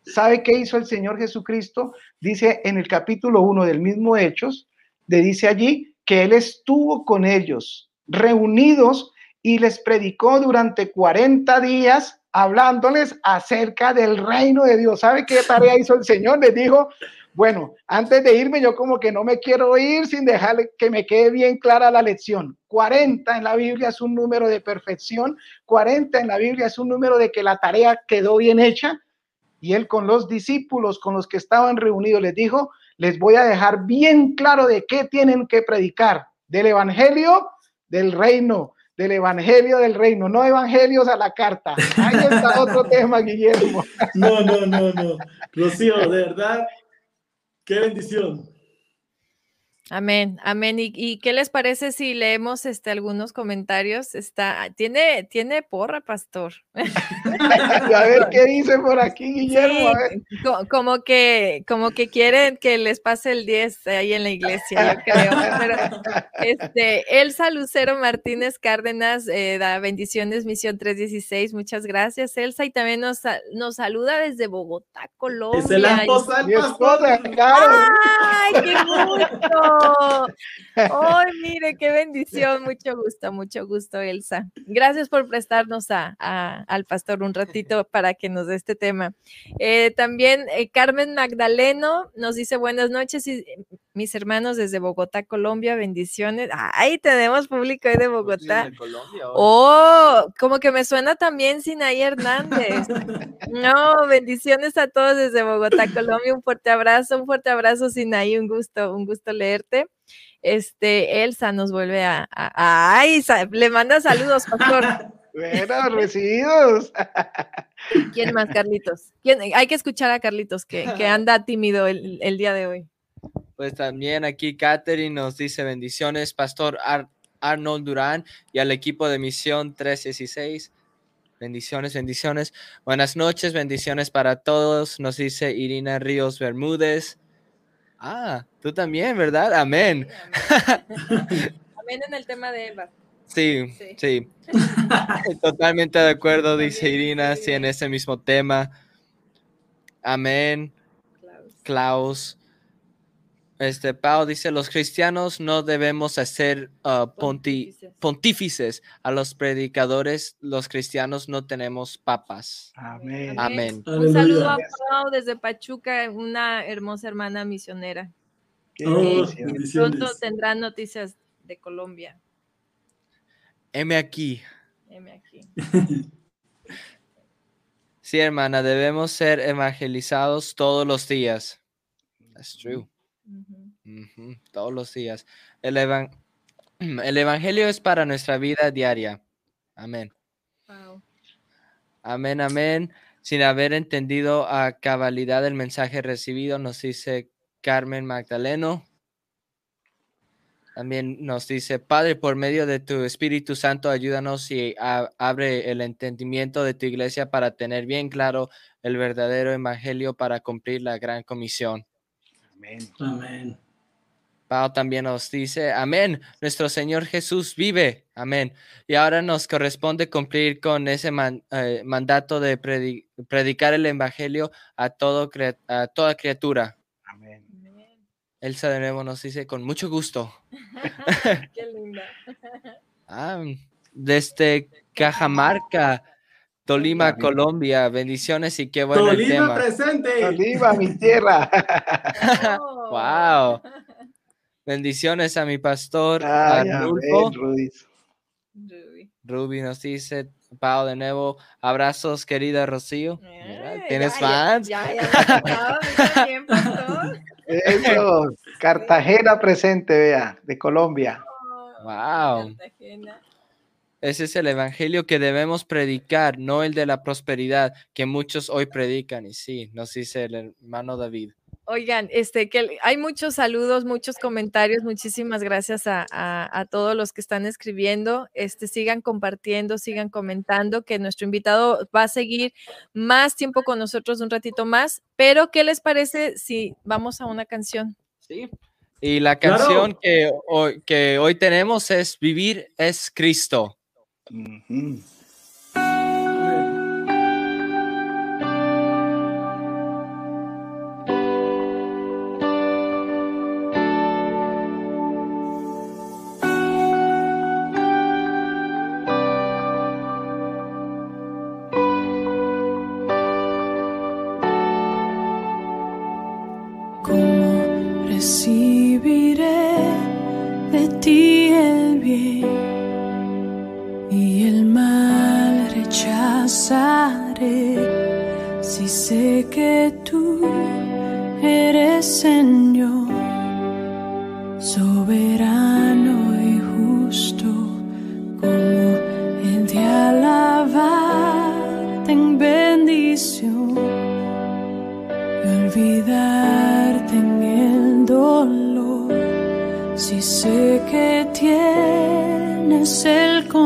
¿Sabe qué hizo el Señor Jesucristo? Dice en el capítulo 1 del mismo Hechos, le dice allí que Él estuvo con ellos reunidos y les predicó durante 40 días hablándoles acerca del reino de Dios. ¿Sabe qué tarea hizo el Señor? Les dijo, bueno, antes de irme, yo como que no me quiero ir sin dejar que me quede bien clara la lección. 40 en la Biblia es un número de perfección, 40 en la Biblia es un número de que la tarea quedó bien hecha. Y él con los discípulos, con los que estaban reunidos, les dijo, les voy a dejar bien claro de qué tienen que predicar, del Evangelio del reino, del Evangelio del reino, no evangelios a la carta. Ahí está otro tema, Guillermo. No, no, no, no. Rocío, de verdad, qué bendición. Amén, amén. ¿Y, qué les parece si leemos este, algunos comentarios? Está, tiene, tiene porra, pastor. a ver qué dice por aquí, Guillermo. como que, como que quieren que les pase el 10 ahí en la iglesia, yo creo. Pero, este, Elsa Lucero Martínez Cárdenas, eh, da bendiciones, misión 316. Muchas gracias, Elsa. Y también nos, nos saluda desde Bogotá, Colombia. Es el ¡Ay, qué gusto! ¡Ay, mire, qué bendición! Mucho gusto, mucho gusto, Elsa. Gracias por prestarnos a, al pastor un ratito para que nos dé este tema. Eh, también eh, Carmen Magdaleno nos dice buenas noches y mis hermanos desde Bogotá, Colombia, bendiciones. Ahí tenemos público ahí de Bogotá. oh, como que me suena también Sinaí Hernández. No, bendiciones a todos desde Bogotá, Colombia. Un fuerte abrazo, un fuerte abrazo, Sinaí. Un gusto, un gusto leerte. Este, Elsa nos vuelve a, ay, le manda saludos, pastor. Bueno, recibidos. ¿Quién más, Carlitos? ¿Quién? Hay que escuchar a Carlitos, que, que anda tímido el, el día de hoy. Pues también aquí Catherine nos dice bendiciones, Pastor Arnold Durán y al equipo de Misión 316. Bendiciones, bendiciones. Buenas noches, bendiciones para todos. Nos dice Irina Ríos Bermúdez. Ah, tú también, ¿verdad? Amén. Amén, en el tema de Eva. Sí, sí. Totalmente de acuerdo, dice Irina, sí, en ese mismo tema. Amén. Klaus. Este, Pau dice, los cristianos no debemos hacer uh, pontífices. A los predicadores, los cristianos no tenemos papas. Amén. Amén. Un saludo a Pau desde Pachuca, una hermosa hermana misionera. Oh, pronto tendrán noticias de Colombia. M aquí. M aquí. sí, hermana, debemos ser evangelizados todos los días. That's true. Todos los días. El, el, Evangelio es para nuestra vida diaria. Amén. Amén, amén. Sin haber entendido a cabalidad el mensaje recibido, nos dice Carmen Magdaleno. También nos dice, Padre, por medio de tu Espíritu Santo, ayúdanos y abre el entendimiento de tu iglesia para tener bien claro el verdadero Evangelio para cumplir la gran comisión. Amén. Amén. Pau también nos dice, amén, nuestro Señor Jesús vive, amén. Y ahora nos corresponde cumplir con ese eh, mandato de predicar el Evangelio a, todo, a toda criatura. Amén. Elsa de nuevo nos dice, con mucho gusto. Qué linda. ah, desde Cajamarca, Tolima, Colombia, bendiciones y qué bueno Tolima el tema. presente. Tolima, mi tierra. wow. Bendiciones a mi pastor Arnulfo. Ruby. nos dice, Pau de nuevo, abrazos querida Rocío. ¿Tienes fans? Ya, ya, Eso, Cartagena presente, vea, de Colombia. wow. Ese es el evangelio que debemos predicar, no el de la prosperidad que muchos hoy predican. Y sí, nos dice el hermano David. Oigan, este, que hay muchos saludos, muchos comentarios. Muchísimas gracias a, todos los que están escribiendo. Este, sigan compartiendo, sigan comentando, que nuestro invitado va a seguir más tiempo con nosotros, un ratito más. Pero, ¿qué les parece si vamos a una canción? Sí. Y la canción que, hoy, que hoy tenemos es Vivir es Cristo. Wow, que tú eres Señor, soberano y justo, como en te alabar en bendición y olvidarte en el dolor, si sé que tienes el control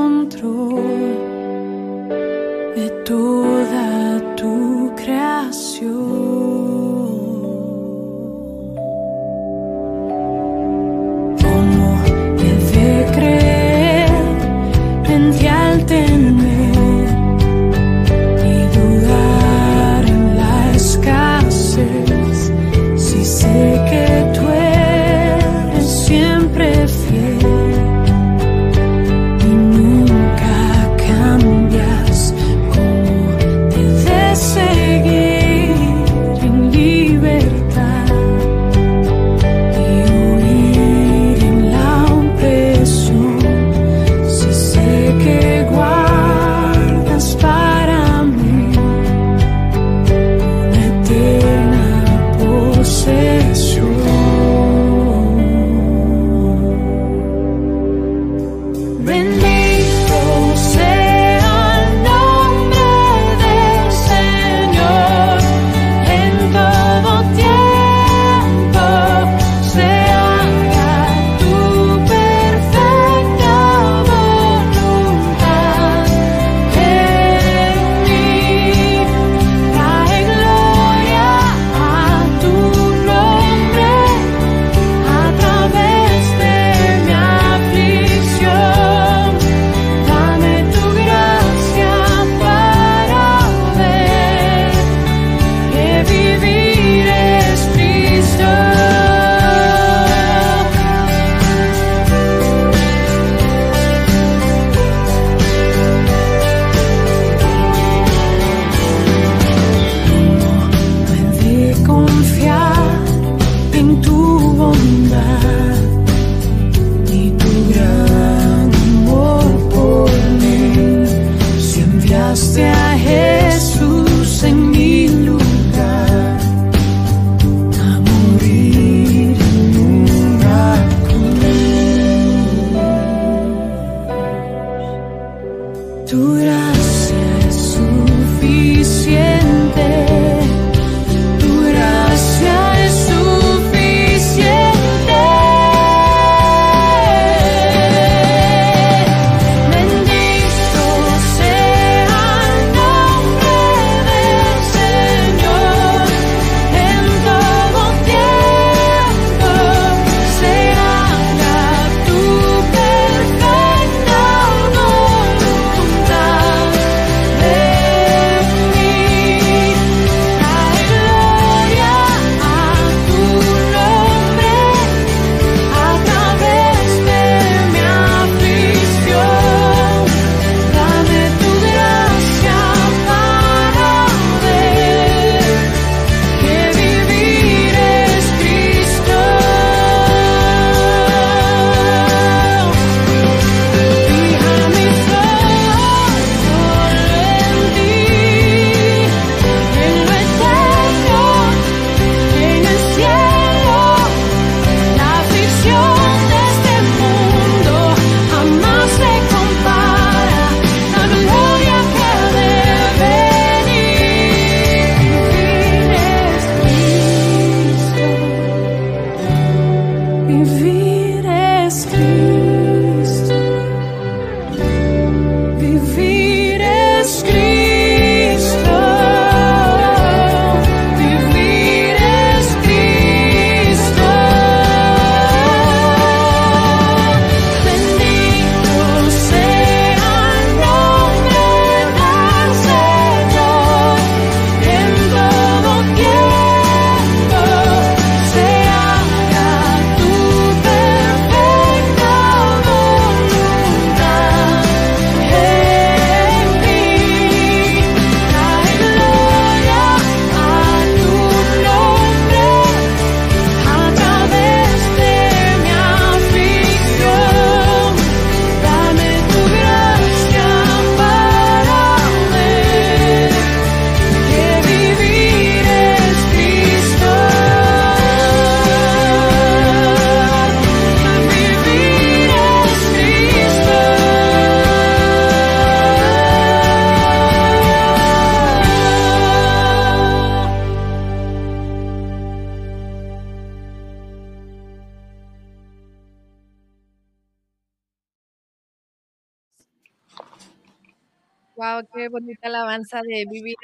alabanza de vivir.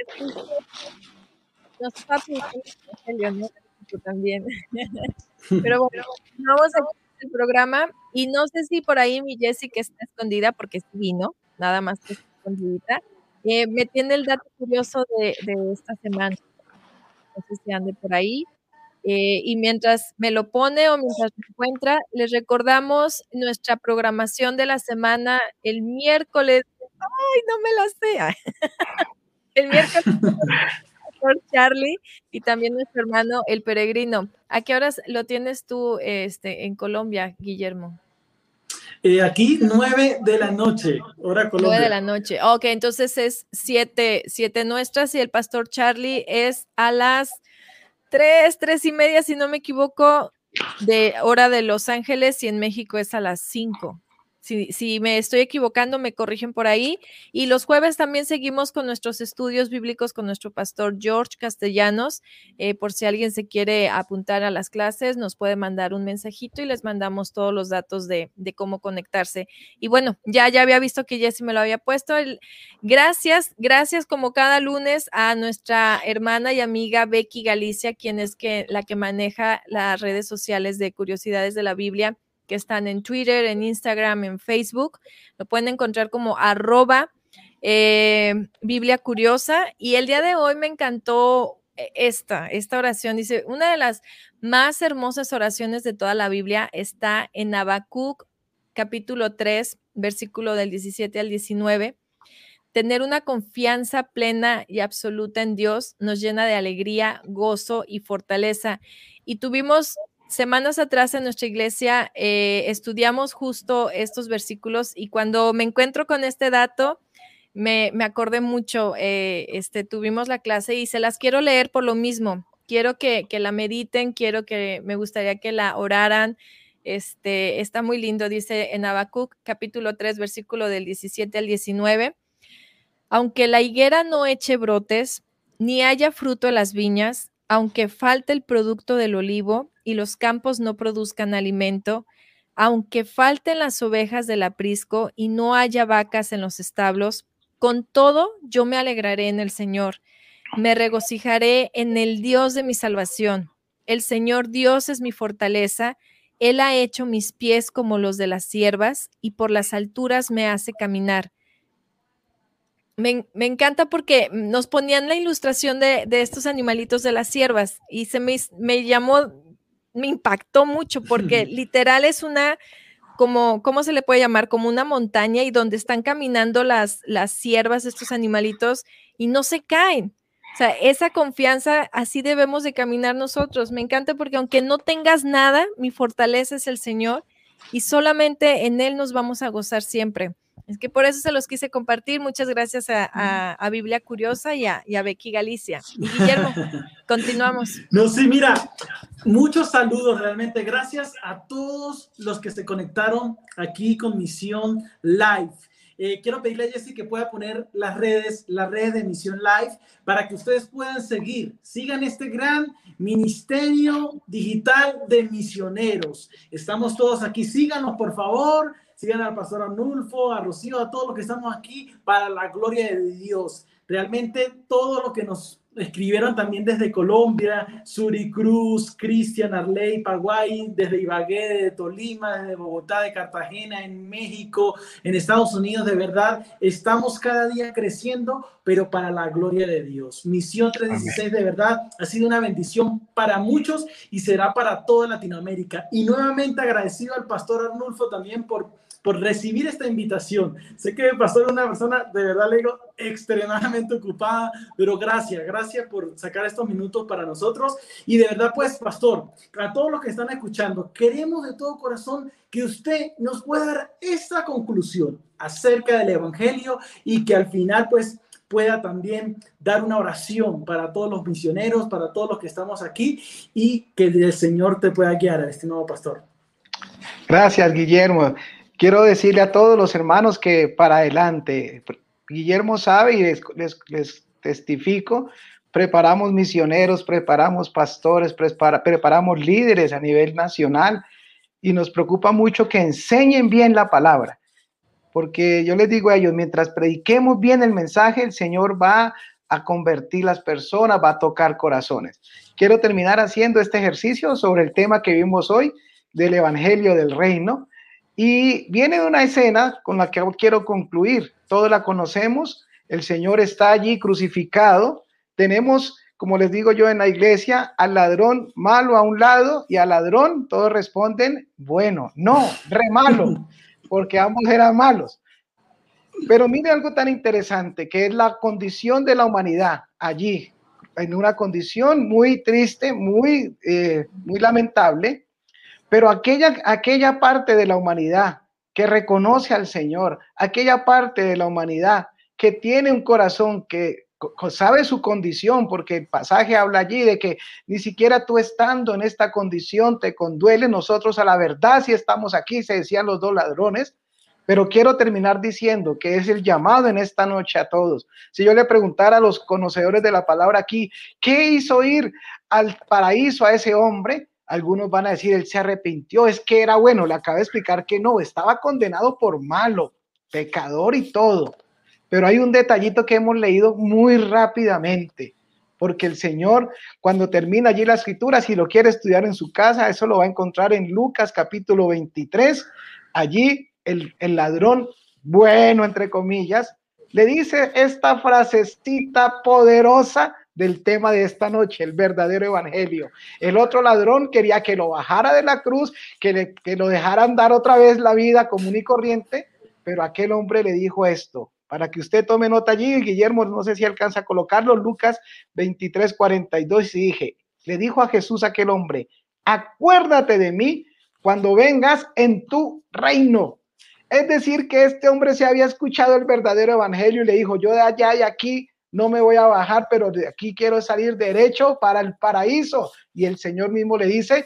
¿no? también. Pero bueno, vamos a el programa y no sé si por ahí mi Jessica está escondida porque sí vino, nada más que escondidita. Eh, me tiene el dato curioso de, de esta semana. No sé si ande por ahí. Eh, y mientras me lo pone o mientras me encuentra, les recordamos nuestra programación de la semana el miércoles. ¡Ay, no me la sé! el miércoles Charlie y también nuestro hermano el peregrino. ¿A qué horas lo tienes tú este, en Colombia, Guillermo? Eh, aquí nueve de la noche, hora Colombia. Nueve de la noche. Ok, entonces es siete, siete nuestras y el pastor Charlie es a las tres, tres y media, si no me equivoco, de hora de Los Ángeles y en México es a las cinco. Si, me estoy equivocando, me corrigen por ahí. Y los jueves también seguimos con nuestros estudios bíblicos con nuestro pastor George Castellanos. Eh, por si alguien se quiere apuntar a las clases, nos puede mandar un mensajito y les mandamos todos los datos de, cómo conectarse. Y bueno, ya, ya había visto que Jessy me lo había puesto. gracias, gracias como cada lunes a nuestra hermana y amiga Becky Galicia, quien es que, la que maneja las redes sociales de Curiosidades de la Biblia que están en Twitter, en Instagram, en Facebook. Lo pueden encontrar como arroba eh, Biblia Curiosa. Y el día de hoy me encantó eh, esta, esta oración. Dice, una de las más hermosas oraciones de toda la Biblia está en Habacuc capítulo 3, versículo del 17 al 19. Tener una confianza plena y absoluta en Dios nos llena de alegría, gozo y fortaleza. Y tuvimos semanas atrás en nuestra iglesia eh, estudiamos justo estos versículos y cuando me encuentro con este dato, me, acordé mucho, eh, este, tuvimos la clase y se las quiero leer por lo mismo. Quiero que, la mediten, quiero que, me gustaría que la oraran. Este, está muy lindo, dice en Habacuc capítulo 3, versículo del 17 al 19. Aunque la higuera no eche brotes, ni haya fruto en las viñas, aunque falte el producto del olivo y los campos no produzcan alimento, aunque falten las ovejas del aprisco y no haya vacas en los establos, con todo yo me alegraré en el Señor, me regocijaré en el Dios de mi salvación. El Señor Dios es mi fortaleza, Él ha hecho mis pies como los de las siervas y por las alturas me hace caminar. Me, encanta porque nos ponían la ilustración de, estos animalitos de las siervas y se me, llamó, me impactó mucho porque literal es una, como, ¿cómo se le puede llamar? Como una montaña y donde están caminando las, las siervas, estos animalitos, y no se caen. O sea, esa confianza, así debemos de caminar nosotros. Me encanta porque aunque no tengas nada, mi fortaleza es el Señor y solamente en Él nos vamos a gozar siempre. Es que por eso se los quise compartir. Muchas gracias a, Biblia Curiosa y a, Becky Galicia. Y Guillermo, continuamos. No, sí, mira, muchos saludos realmente. Gracias a todos los que se conectaron aquí con Misión Live. Eh, quiero pedirle a Jessy que pueda poner las redes, la red de Misión Live para que ustedes puedan seguir, sigan este gran ministerio digital de misioneros. Estamos todos aquí, síganos por favor, sigan al pastor Anulfo, a Rocío, a todos los que estamos aquí para la gloria de Dios. Realmente todo lo que nos escribieron también desde Colombia, Suri Cruz, Cristian Arley, Paraguay, desde Ibagué, de Tolima, desde Bogotá, de Cartagena, en México, en Estados Unidos, de verdad, estamos cada día creciendo, pero para la gloria de Dios. Misión 316 de verdad ha sido una bendición para muchos y será para toda Latinoamérica. Y nuevamente agradecido al pastor Arnulfo también por por recibir esta invitación. Sé que Pastor es una persona, de verdad le digo, extremadamente ocupada, pero gracias, gracias por sacar estos minutos para nosotros. Y de verdad, pues, Pastor, a todos los que están escuchando, queremos de todo corazón que usted nos pueda dar esta conclusión acerca del Evangelio y que al final, pues, pueda también dar una oración para todos los misioneros, para todos los que estamos aquí y que el Señor te pueda guiar, estimado pastor. Gracias, Guillermo. Quiero decirle a todos los hermanos que para adelante, Guillermo sabe y les, testifico, preparamos misioneros, preparamos pastores, preparamos líderes a nivel nacional y nos preocupa mucho que enseñen bien la palabra. porque yo les digo a ellos, mientras prediquemos bien el mensaje, el Señor va a convertir las personas, va a tocar corazones. Quiero terminar haciendo este ejercicio sobre el tema que vimos hoy del Evangelio del Reino. Y viene una escena con la que quiero concluir. Todos la conocemos. El Señor está allí crucificado. Tenemos, como les digo yo en la iglesia, al ladrón malo a un lado y al ladrón todos responden, bueno, no, re malo, porque ambos eran malos. Pero mire algo tan interesante, que es la condición de la humanidad allí, en una condición muy triste, muy, eh, muy lamentable, pero aquella, aquella parte de la humanidad que reconoce al Señor, aquella parte de la humanidad que tiene un corazón que sabe su condición, porque el pasaje habla allí de que ni siquiera tú estando en esta condición te conduele nosotros a la verdad si estamos aquí, se decían los dos ladrones, pero quiero terminar diciendo que es el llamado en esta noche a todos. Si yo le preguntara a los conocedores de la palabra aquí, ¿qué hizo ir al paraíso a ese hombre? Algunos van a decir, él se arrepintió, es que era bueno, le acabo de explicar que no, estaba condenado por malo, pecador y todo. Pero hay un detallito que hemos leído muy rápidamente, porque el Señor, cuando termina allí la escritura, si lo quiere estudiar en su casa, eso lo va a encontrar en Lucas capítulo 23. Allí el, ladrón bueno, entre comillas, le dice esta frasecita poderosa del tema de esta noche, el verdadero evangelio. El otro ladrón quería que lo bajara de la cruz, que, le, que lo dejaran dar otra vez la vida común y corriente, pero aquel hombre le dijo esto, para que usted tome nota allí, Guillermo, no sé si alcanza a colocarlo, Lucas 23, 42, y dije, le dijo a Jesús aquel hombre, acuérdate de mí cuando vengas en tu reino. Es decir, que este hombre se había escuchado el verdadero evangelio y le dijo, yo de allá y aquí no me voy a bajar, pero de aquí quiero salir derecho para el paraíso. Y el Señor mismo le dice,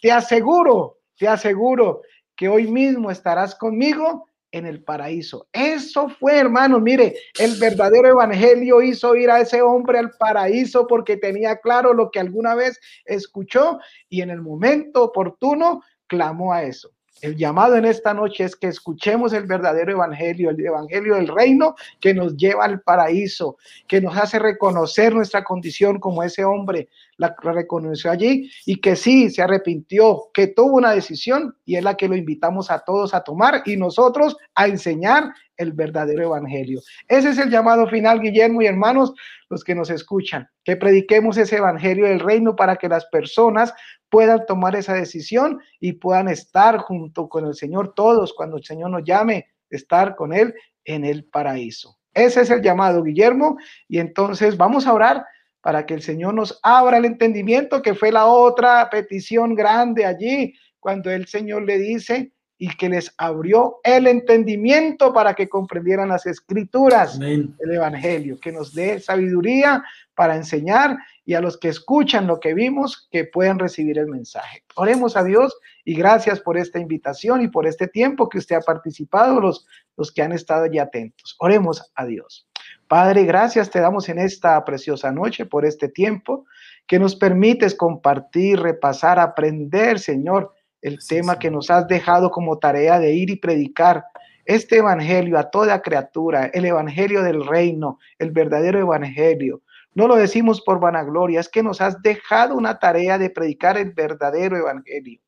te aseguro, te aseguro que hoy mismo estarás conmigo en el paraíso. Eso fue, hermano, mire, el verdadero evangelio hizo ir a ese hombre al paraíso porque tenía claro lo que alguna vez escuchó y en el momento oportuno clamó a eso. El llamado en esta noche es que escuchemos el verdadero evangelio, el evangelio del reino que nos lleva al paraíso, que nos hace reconocer nuestra condición como ese hombre la reconoció allí y que sí se arrepintió, que tuvo una decisión y es la que lo invitamos a todos a tomar y nosotros a enseñar el verdadero evangelio. Ese es el llamado final, Guillermo y hermanos, los que nos escuchan, que prediquemos ese evangelio del reino para que las personas puedan tomar esa decisión y puedan estar junto con el Señor todos cuando el Señor nos llame, estar con Él en el paraíso. Ese es el llamado, Guillermo, y entonces vamos a orar para que el Señor nos abra el entendimiento, que fue la otra petición grande allí, cuando el Señor le dice, y que les abrió el entendimiento para que comprendieran las escrituras, del el Evangelio, que nos dé sabiduría para enseñar y a los que escuchan lo que vimos, que puedan recibir el mensaje. Oremos a Dios y gracias por esta invitación y por este tiempo que usted ha participado, los, los que han estado allí atentos. Oremos a Dios. Padre, gracias te damos en esta preciosa noche por este tiempo que nos permites compartir, repasar, aprender, Señor, el tema que nos has dejado como tarea de ir y predicar este evangelio a toda criatura, el evangelio del reino, el verdadero evangelio. No lo decimos por vanagloria, es que nos has dejado una tarea de predicar el verdadero evangelio.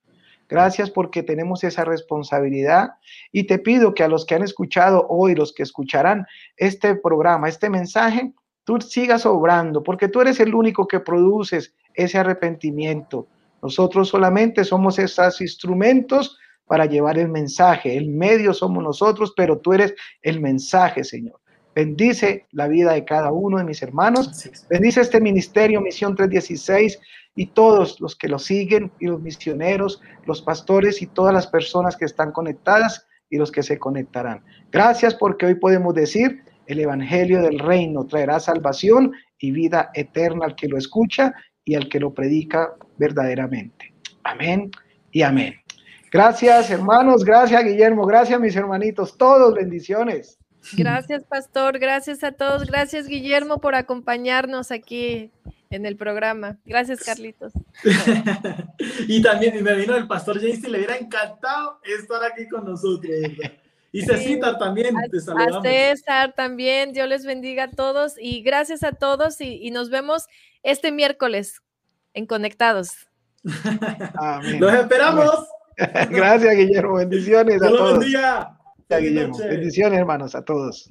Gracias porque tenemos esa responsabilidad y te pido que a los que han escuchado hoy, los que escucharán este programa, este mensaje, tú sigas obrando porque tú eres el único que produces ese arrepentimiento nosotros solamente somos esos instrumentos para llevar el mensaje. El medio somos nosotros, pero tú eres el mensaje, Señor. Bendice la vida de cada uno de mis hermanos. Bendice este ministerio, Misión 316, y todos los que lo siguen, y los misioneros, los pastores y todas las personas que están conectadas y los que se conectarán. Gracias porque hoy podemos decir, el Evangelio del Reino traerá salvación y vida eterna al que lo escucha y al que lo predica verdaderamente. Amén y amén. Gracias, hermanos. Gracias, Guillermo. Gracias, mis hermanitos. Todos bendiciones. Gracias, pastor. Gracias a todos. Gracias, Guillermo, por acompañarnos aquí en el programa. Gracias, Carlitos. y también me vino el pastor James y le hubiera encantado estar aquí con nosotros. Y Sí. Cecita también, te A. César también, Dios les bendiga a todos y gracias a todos y, y nos vemos este miércoles en Conectados. Amén. Los esperamos. Gracias, Guillermo. Bendiciones a todos. Gracias, Feliz Guillermo. Bendiciones, hermanos, a todos.